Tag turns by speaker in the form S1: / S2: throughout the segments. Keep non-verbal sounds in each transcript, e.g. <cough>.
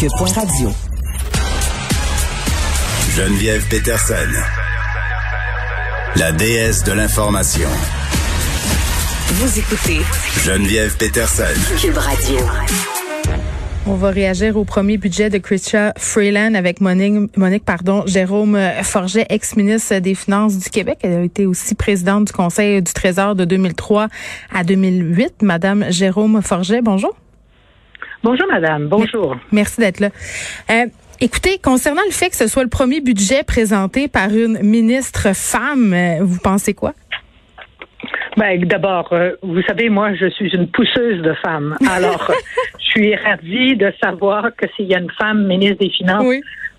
S1: Radio.
S2: Geneviève Peterson, la déesse de l'information.
S1: Vous écoutez
S2: Geneviève Peterson.
S1: Cube Radio.
S3: On va réagir au premier budget de Chrystia Freeland avec Monique, Monique pardon, Jérôme Forget, ex-ministre des Finances du Québec. Elle a été aussi présidente du Conseil du Trésor de 2003 à 2008. Madame Jérôme Forget, bonjour.
S4: Bonjour, madame. Bonjour.
S3: Merci d'être là. Euh, écoutez, concernant le fait que ce soit le premier budget présenté par une ministre femme, euh, vous pensez quoi?
S4: Ben, d'abord, euh, vous savez, moi, je suis une pousseuse de femmes. Alors, <laughs> je suis ravie de savoir que s'il y a une femme ministre des Finances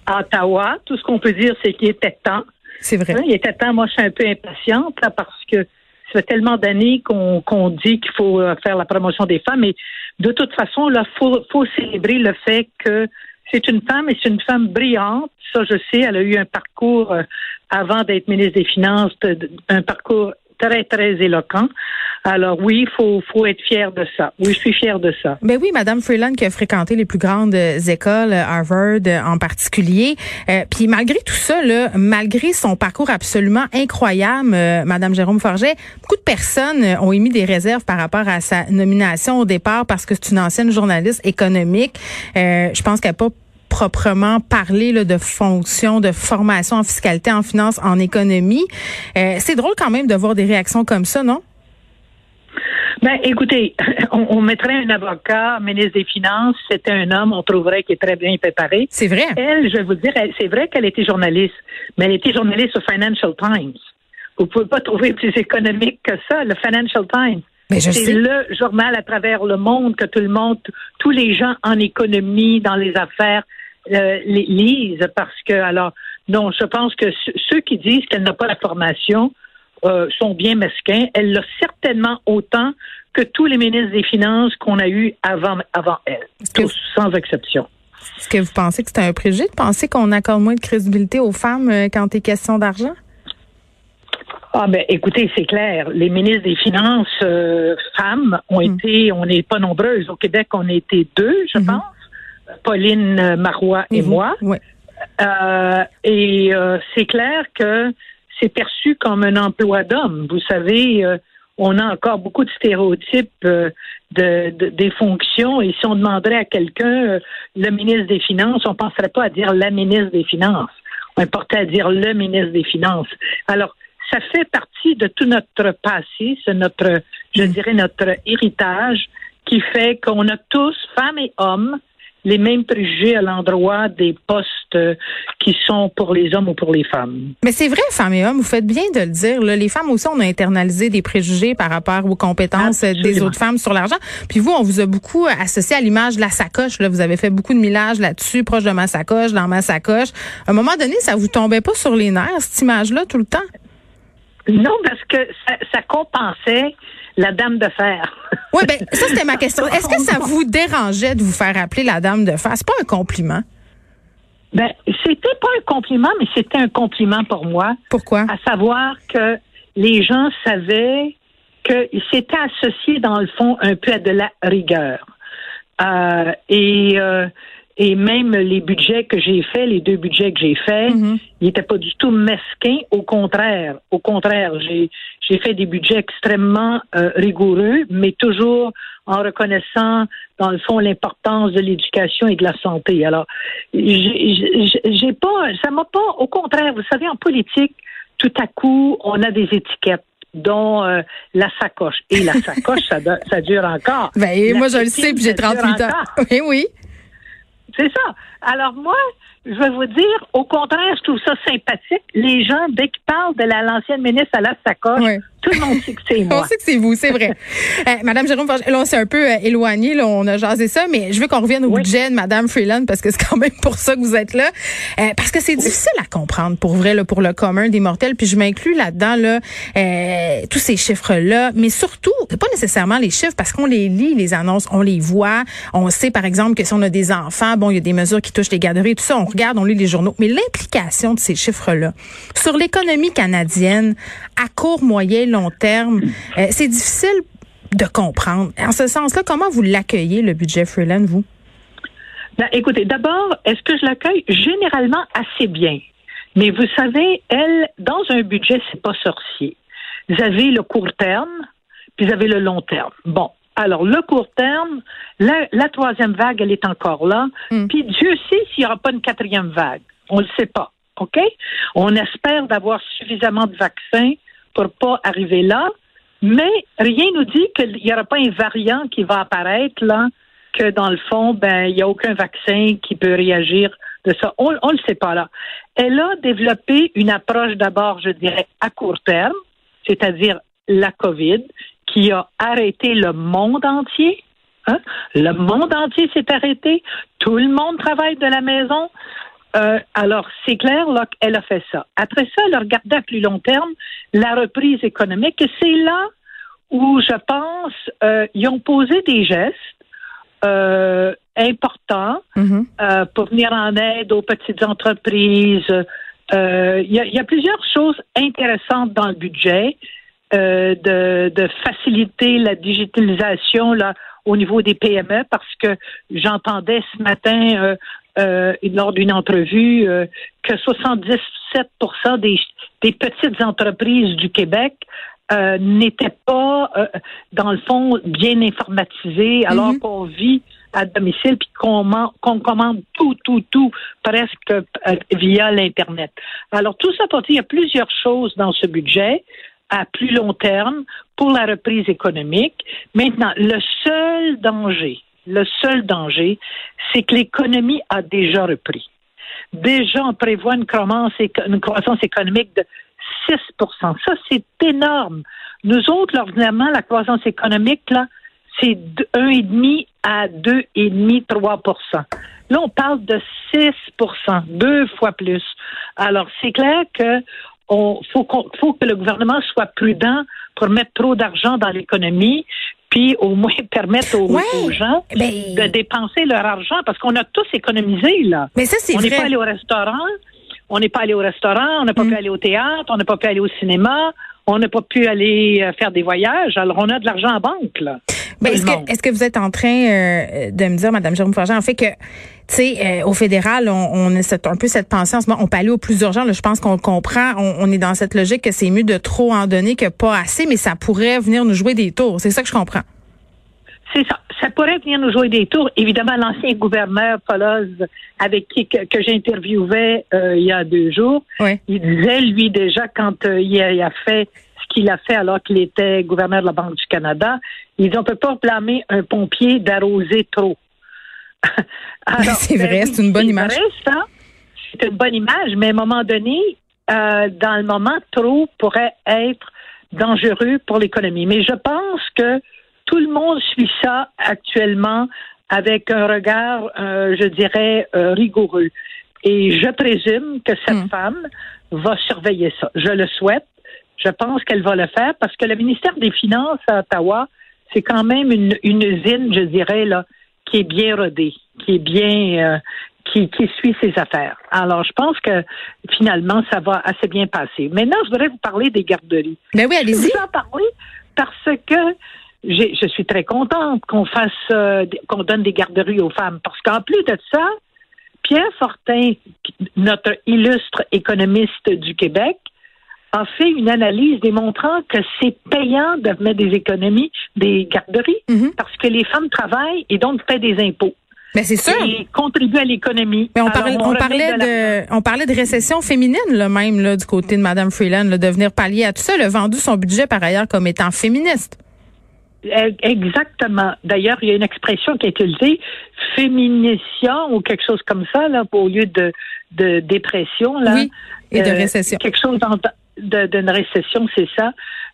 S4: à Ottawa, tout ce qu'on peut dire, c'est qu'il était temps.
S3: C'est vrai.
S4: Hein, il était temps. Moi, je suis un peu impatiente parce que ça fait tellement d'années qu'on dit qu'il faut faire la promotion des femmes. Et de toute façon, là, faut, faut célébrer le fait que c'est une femme et c'est une femme brillante. Ça, je sais, elle a eu un parcours euh, avant d'être ministre des Finances, un parcours très, très éloquent. Alors oui, il faut, faut être fier de ça. Oui, je suis fière de ça.
S3: Ben oui, Madame Freeland qui a fréquenté les plus grandes euh, écoles, euh, Harvard euh, en particulier. puis malgré tout ça, là, malgré son parcours absolument incroyable, Madame Jérôme Forget, beaucoup de personnes ont émis des réserves par rapport à sa nomination au départ parce que c'est une ancienne journaliste économique. je pense qu'elle n'a pas proprement parler là, de fonction de formation en fiscalité, en finance, en économie. Euh, c'est drôle quand même de voir des réactions comme ça, non?
S4: Ben, écoutez, <laughs> on, mettrait un avocat, ministre des Finances, c'était un homme, on trouverait qu'il est très bien préparé.
S3: C'est vrai.
S4: Elle, je vais vous dire, c'est vrai qu'elle était journaliste, mais elle était journaliste au Financial Times. Vous pouvez pas trouver plus économique que ça, le Financial Times. C'est le journal à travers le monde que tout le monde, tous les gens en économie, dans les affaires, euh, lisent parce que, alors, non, je pense que ceux qui disent qu'elle n'a pas la formation euh, sont bien mesquins. Elle l'a certainement autant que tous les ministres des Finances qu'on a eu avant, avant elle, tous, sans exception.
S3: Est-ce que vous pensez que c'est un préjugé de penser qu'on accorde moins de crédibilité aux femmes euh, quand il est question d'argent?
S4: Ah ben écoutez, c'est clair. Les ministres des Finances femmes ont hmm. été, on n'est pas nombreuses. Au Québec, on a été deux, je hmm. pense. Pauline Marois et, moi. Euh, et euh, c'est clair que c'est perçu comme un emploi d'homme. Vous savez, euh, on a encore beaucoup de stéréotypes de, des fonctions. Et si on demanderait à quelqu'un le ministre des Finances, on ne penserait pas à dire la ministre des Finances. On portait à dire le ministre des Finances. Alors, ça fait partie de tout notre passé, c'est notre, je mm. dirais, notre héritage qui fait qu'on a tous, femmes et hommes, les mêmes préjugés à l'endroit des postes euh, qui sont pour les hommes ou pour les femmes.
S3: Mais c'est vrai, femmes et hommes, vous faites bien de le dire. Là. Les femmes aussi, on a internalisé des préjugés par rapport aux compétences des autres femmes sur l'argent. Puis vous, on vous a beaucoup associé à l'image de la sacoche. Là. Vous avez fait beaucoup de millage là-dessus, proche de ma sacoche, dans ma sacoche. À un moment donné, ça vous tombait pas sur les nerfs, cette image-là, tout le temps?
S4: Non, parce que ça, ça compensait la dame de fer. <laughs>
S3: oui, ben ça c'était ma question. Est-ce que ça vous dérangeait de vous faire appeler la dame de fer? C'est pas un compliment.
S4: Ben, c'était pas un compliment, mais c'était un compliment pour moi.
S3: Pourquoi?
S4: À savoir que les gens savaient qu'ils s'étaient associés, dans le fond, un peu à de la rigueur. Euh, et euh, et même les budgets que j'ai faits, les deux budgets que j'ai faits, mhm. ils n'étaient pas du tout mesquins. Au contraire, au contraire, j'ai j'ai fait des budgets extrêmement euh, rigoureux, mais toujours en reconnaissant, dans le fond, l'importance de l'éducation et de la santé. Alors, j'ai pas, ça m'a pas. Au contraire, vous savez, en politique, tout à coup, on a des étiquettes dont euh, la sacoche. Et la sacoche, ça, ça dure encore. <laughs>
S3: Ben, moi, je le sais, puis j'ai 38 ans. <laughs> Oui, oui.
S4: C'est ça. Alors moi, je vais vous dire, au contraire, je trouve ça sympathique. Les gens, dès qu'ils parlent de l'ancienne ministre à la sacoche, tout le monde sait que c'est <laughs> moi.
S3: on sait que c'est vous, c'est vrai. <laughs> euh, Madame Jérôme, là, on s'est un peu euh, éloigné, là, on a jasé ça, mais je veux qu'on revienne au budget de Madame Freeland parce que c'est quand même pour ça que vous êtes là. Euh, parce que c'est difficile à comprendre pour vrai, là, pour le commun des mortels. Puis je m'inclus là-dedans, là, tous ces chiffres-là, mais surtout, pas nécessairement les chiffres parce qu'on les lit, les annonces, on les voit. On sait, par exemple, que si on a des enfants, bon, il y a des mesures qui touchent les garderies, tout ça, on on lit les journaux. Mais l'implication de ces chiffres-là sur l'économie canadienne à court, moyen, long terme, euh, c'est difficile de comprendre. En ce sens-là, comment vous l'accueillez, le budget Freeland, vous?
S4: Ben, écoutez, d'abord, est-ce que je l'accueille? Généralement assez bien? Mais vous savez, elle, dans un budget, c'est pas sorcier. Vous avez le court terme, puis vous avez le long terme. Bon. Alors, le court terme, la, la troisième vague, elle est encore là.
S3: Mm.
S4: Puis Dieu sait s'il n'y aura pas une quatrième vague. On le sait pas. OK? On espère d'avoir suffisamment de vaccins pour pas arriver là. Mais rien nous dit qu'il n'y aura pas un variant qui va apparaître là, que dans le fond, ben, il n'y a aucun vaccin qui peut réagir de ça. On ne le sait pas là. Elle a développé une approche d'abord, je dirais, à court terme, c'est-à-dire la COVID, qui a arrêté le monde entier. Hein? Le monde entier s'est arrêté. Tout le monde travaille de la maison. Euh, alors, c'est clair là, qu'elle a fait ça. Après ça, elle a regardé à plus long terme la reprise économique. Et c'est là où, je pense, euh, ils ont posé des gestes euh, importants
S3: Mhm.
S4: euh, pour venir en aide aux petites entreprises. Euh, Il y, y a plusieurs choses intéressantes dans le budget, euh, de, de faciliter la digitalisation là au niveau des PME, parce que j'entendais ce matin euh, euh, lors d'une entrevue euh, que 77 des, des petites entreprises du Québec euh, n'étaient pas, euh, dans le fond, bien informatisées, alors
S3: Mhm.
S4: qu'on vit à domicile puis qu'on man- qu'on commande tout, tout, tout presque euh, via l'Internet. Alors, tout ça pour dire, il y a plusieurs choses dans ce budget à plus long terme pour la reprise économique. Maintenant, le seul danger, le seul danger, c'est que l'économie a déjà repris. Déjà, on prévoit une croissance, économique de 6 Ça, c'est énorme. Nous autres, ordinairement, la croissance économique, là, c'est de 1,5 à 2,5, 3 Là, on parle de 6 deux fois plus. Alors, c'est clair que on faut, que le gouvernement soit prudent pour mettre trop d'argent dans l'économie, puis au moins <laughs> permettre aux,
S3: Ouais.
S4: aux gens
S3: Ben-
S4: de dépenser leur argent, parce qu'on a tous économisé, là.
S3: Mais ça, c'est
S4: On n'est pas allé au restaurant, on n'est pas allé au restaurant, on n'a pas
S3: Mm.
S4: pu aller au théâtre, on n'a pas pu aller au cinéma, on n'a pas pu aller euh, faire des voyages. Alors, on a de l'argent en banque, là.
S3: Ben, est-ce que, est-ce que vous êtes en train euh, de me dire, Madame Jérôme Forgeant, en fait que, tu sais, euh, au fédéral, on, on a cette, un peu cette pensée en ce moment, on peut aller au plus urgent. Là, je pense qu'on le comprend. On, on est dans cette logique que c'est mieux de trop en donner que pas assez, mais ça pourrait venir nous jouer des tours. C'est ça que je comprends.
S4: C'est ça. Ça pourrait venir nous jouer des tours. Évidemment, l'ancien gouverneur Poloz, avec qui que, que j'interviewais euh, il y a deux jours,
S3: Ouais.
S4: il disait, lui, déjà, quand euh, il, a, il a fait ce qu'il a fait alors qu'il était gouverneur de la Banque du Canada, il dit, on peut pas blâmer un pompier d'arroser trop. <laughs>
S3: C'est
S4: ben
S3: vrai,
S4: oui,
S3: c'est une bonne image.
S4: C'est une bonne image, mais à un moment donné, euh, dans le moment, trop pourrait être dangereux pour l'économie. Mais je pense que tout le monde suit ça actuellement avec un regard, euh, je dirais, euh, rigoureux. Et je présume que cette
S3: Hmm.
S4: femme va surveiller ça. Je le souhaite. Je pense qu'elle va le faire parce que le ministère des Finances à Ottawa, c'est quand même une, une usine, je dirais, là, qui est bien rodée, qui est bien, euh, qui, qui suit ses affaires. Alors, je pense que finalement, ça va assez bien passer. Maintenant, je voudrais vous parler des garderies.
S3: Ben oui,
S4: Je
S3: allez-y.
S4: vais vous en parler parce que je suis très contente qu'on fasse, euh, qu'on donne des garderies aux femmes. Parce qu'en plus de ça, Pierre Fortin, notre illustre économiste du Québec, a fait une analyse démontrant que c'est payant de mettre des économies, des garderies,
S3: Mhm.
S4: parce que les femmes travaillent et donc paient des impôts
S3: Ben c'est sûr.
S4: et contribuent à l'économie.
S3: Mais on, parlait, on, parlait
S4: de
S3: on parlait de récession féminine, là, même, là, du côté de Madame Freeland, là, de venir pallier à tout ça. Elle a vendu son budget, par ailleurs, comme étant féministe.
S4: Exactement. D'ailleurs, il y a une expression qui est utilisée, féminisation ou quelque chose comme ça, là, au lieu de, de dépression. Là.
S3: Oui, et de
S4: Euh,
S3: récession.
S4: Quelque chose d'une récession, c'est ça.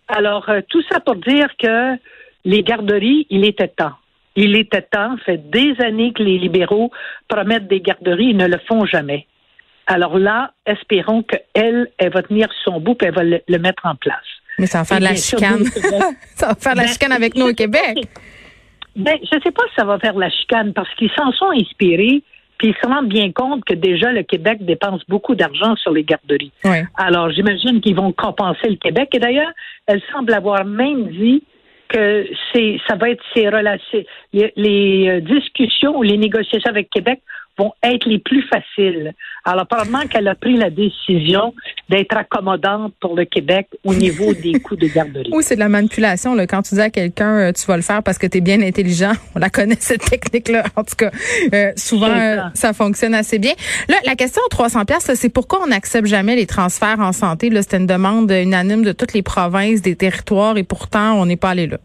S4: Alors, euh, tout ça pour dire que les garderies, il était temps. Il était temps. Ça fait des années que les libéraux promettent des garderies, ils ne le font jamais. Alors là, espérons qu'elle, elle va tenir son bout et elle va le, le mettre en place.
S3: Mais ça va faire de la chicane. <laughs> ça va faire de la
S4: Ben,
S3: chicane avec nous au Québec. <laughs>
S4: Ben, je sais pas si ça va faire la chicane parce qu'ils s'en sont inspirés, puis ils se rendent bien compte que déjà le Québec dépense beaucoup d'argent sur les garderies.
S3: Oui.
S4: Alors, j'imagine qu'ils vont compenser le Québec. Et d'ailleurs, elle semble avoir même dit que c'est, ça va être ces relations, les, les, euh, discussions ou les négociations avec Québec vont être les plus faciles. Alors, probablement qu'elle a pris la décision d'être accommodante pour le Québec au niveau des <laughs> coûts de garderie.
S3: Oui, c'est de la manipulation. Là. Quand tu dis à quelqu'un, euh, tu vas le faire parce que tu es bien intelligent, <laughs> on la connaît, cette technique-là. En tout cas, euh, souvent, euh, ça. fonctionne assez bien. Là, la question aux 300 pièces, c'est pourquoi on n'accepte jamais les transferts en santé? C'était une demande unanime de toutes les provinces, des territoires, et pourtant, on n'est pas allé là.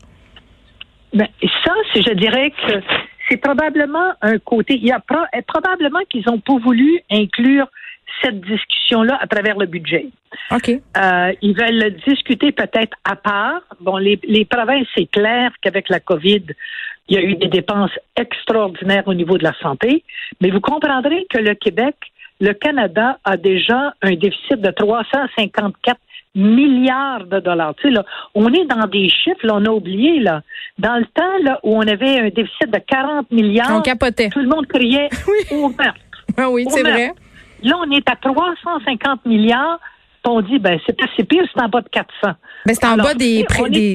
S4: Ben, ça, je dirais que c'est probablement un côté. Il y a probablement qu'ils ont pas voulu inclure cette discussion-là à travers le budget.
S3: OK.
S4: Euh, ils veulent discuter peut-être à part. Bon, les, les provinces, c'est clair qu'avec la COVID, il y a eu des dépenses extraordinaires au niveau de la santé, mais vous comprendrez que le Québec, le Canada a déjà un déficit de 354 milliards de dollars. Tu sais, là, on est dans des chiffres, là, on a oublié, là. Dans le temps, là, où on avait un déficit de 40 milliards.
S3: On capotait.
S4: Tout le monde criait <laughs> au meurtre.
S3: Ah oui, c'est vrai.
S4: Là, on est à 350 milliards. On dit, ben, c'est pas si pire, c'est en bas de 400.
S3: Mais c'est en bas des,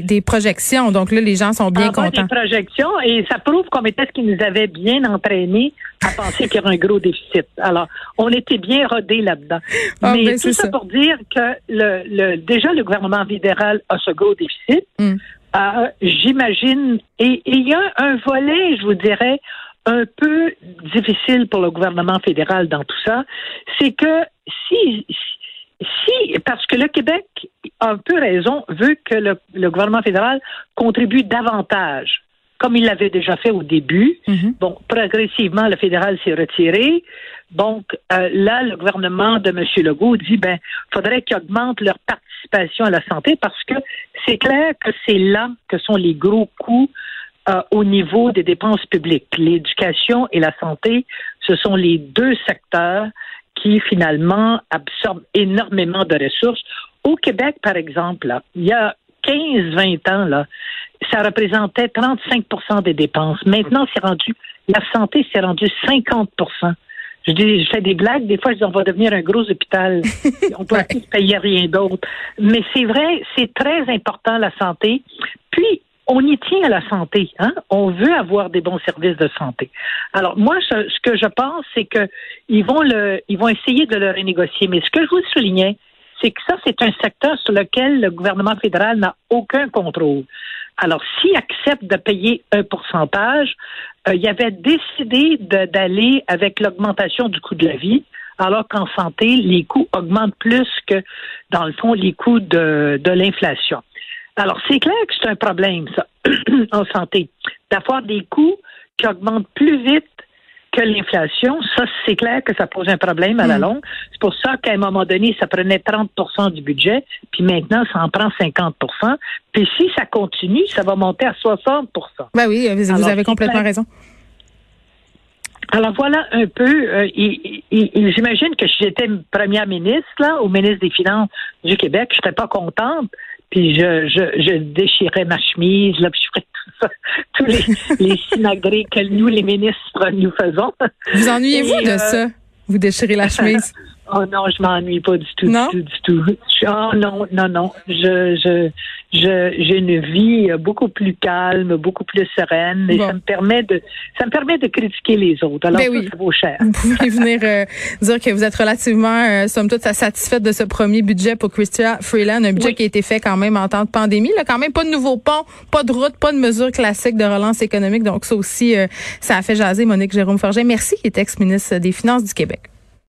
S3: des, projections. Donc là, les gens sont bien en contents.
S4: Bas des projections et ça prouve qu'on était ce qui nous avait bien entraînés à penser qu'il y aurait un gros déficit. Alors, on était bien rodés là-dedans. Ah, Mais ben, tout ça, pour dire que le, le, déjà, le gouvernement fédéral a ce gros déficit. Hmm. Euh, j'imagine, et il y a un volet, je vous dirais, un peu difficile pour le gouvernement fédéral dans tout ça, c'est que si, si, parce que le Québec a un peu raison, veut que le, gouvernement fédéral contribue davantage comme il l'avait déjà fait au début. Mm-hmm. Bon, progressivement, le fédéral s'est retiré. Donc, euh, là, le gouvernement de M. Legault dit, ben, faudrait qu'ils augmentent leur participation à la santé parce que c'est clair que c'est là que sont les gros coûts euh, au niveau des dépenses publiques. L'éducation et la santé, ce sont les deux secteurs qui finalement absorbent énormément de ressources. Au Québec, par exemple, il y a 15-20 ans, là, ça représentait 35% des dépenses. Maintenant, c'est rendu, la santé s'est rendue 50 je dis, je fais des blagues. Des fois, je dis, on va devenir un gros hôpital. <laughs> On ne peut plus payer rien d'autre. Mais c'est vrai, c'est très important, la santé. Puis, on y tient à la santé. Hein? On veut avoir des bons services de santé. Alors moi, ce, que je pense, c'est que ils vont le, ils vont essayer de le renégocier. Mais ce que je vous soulignais, c'est que ça, c'est un secteur sur lequel le gouvernement fédéral n'a aucun contrôle. Alors, s'il accepte de payer un pourcentage, euh, il avait décidé d'aller avec l'augmentation du coût de la vie, alors qu'en santé, les coûts augmentent plus que, dans le fond, les coûts de, de l'inflation. Alors, c'est clair que c'est un problème, ça, <clears throat> en santé, d'avoir des coûts qui augmentent plus vite que l'inflation. Ça, c'est clair que ça pose un problème à la hmm. longue. C'est pour ça qu'à un moment donné, ça prenait 30% du budget, puis maintenant, ça en prend 50% Puis si ça continue, ça va monter à 60%
S3: Ben oui, vous, avez complètement raison.
S4: Alors voilà un peu, euh, j'imagine que si j'étais première ministre, là, au ministre des Finances du Québec, je serais pas contente puis je, je, je déchirais ma chemise, là, puis je ferais tout ça, <laughs> tous les, les sinagrés que nous, les ministres, nous faisons.
S3: Vous ennuyez-vous de euh, ça? Vous déchirez la chemise? <laughs>
S4: Oh non, je m'ennuie pas du tout, du tout, du tout. Oh non, non, non. Je, je, j'ai une vie beaucoup plus calme, beaucoup plus sereine, et ça me permet de, ça me permet de critiquer les autres. Alors ben oui. ça vaut cher.
S3: Vous pouvez venir euh, dire que vous êtes relativement, euh, somme toute, satisfaite de ce premier budget pour Christia Freeland, un budget qui a été fait quand même en temps de pandémie. Là, quand même pas de nouveaux ponts, pas de route, pas de mesures classiques de relance économique. Donc ça aussi, euh, ça a fait jaser Monique Jérôme Forget. Merci, qui est ex-ministre des Finances du Québec.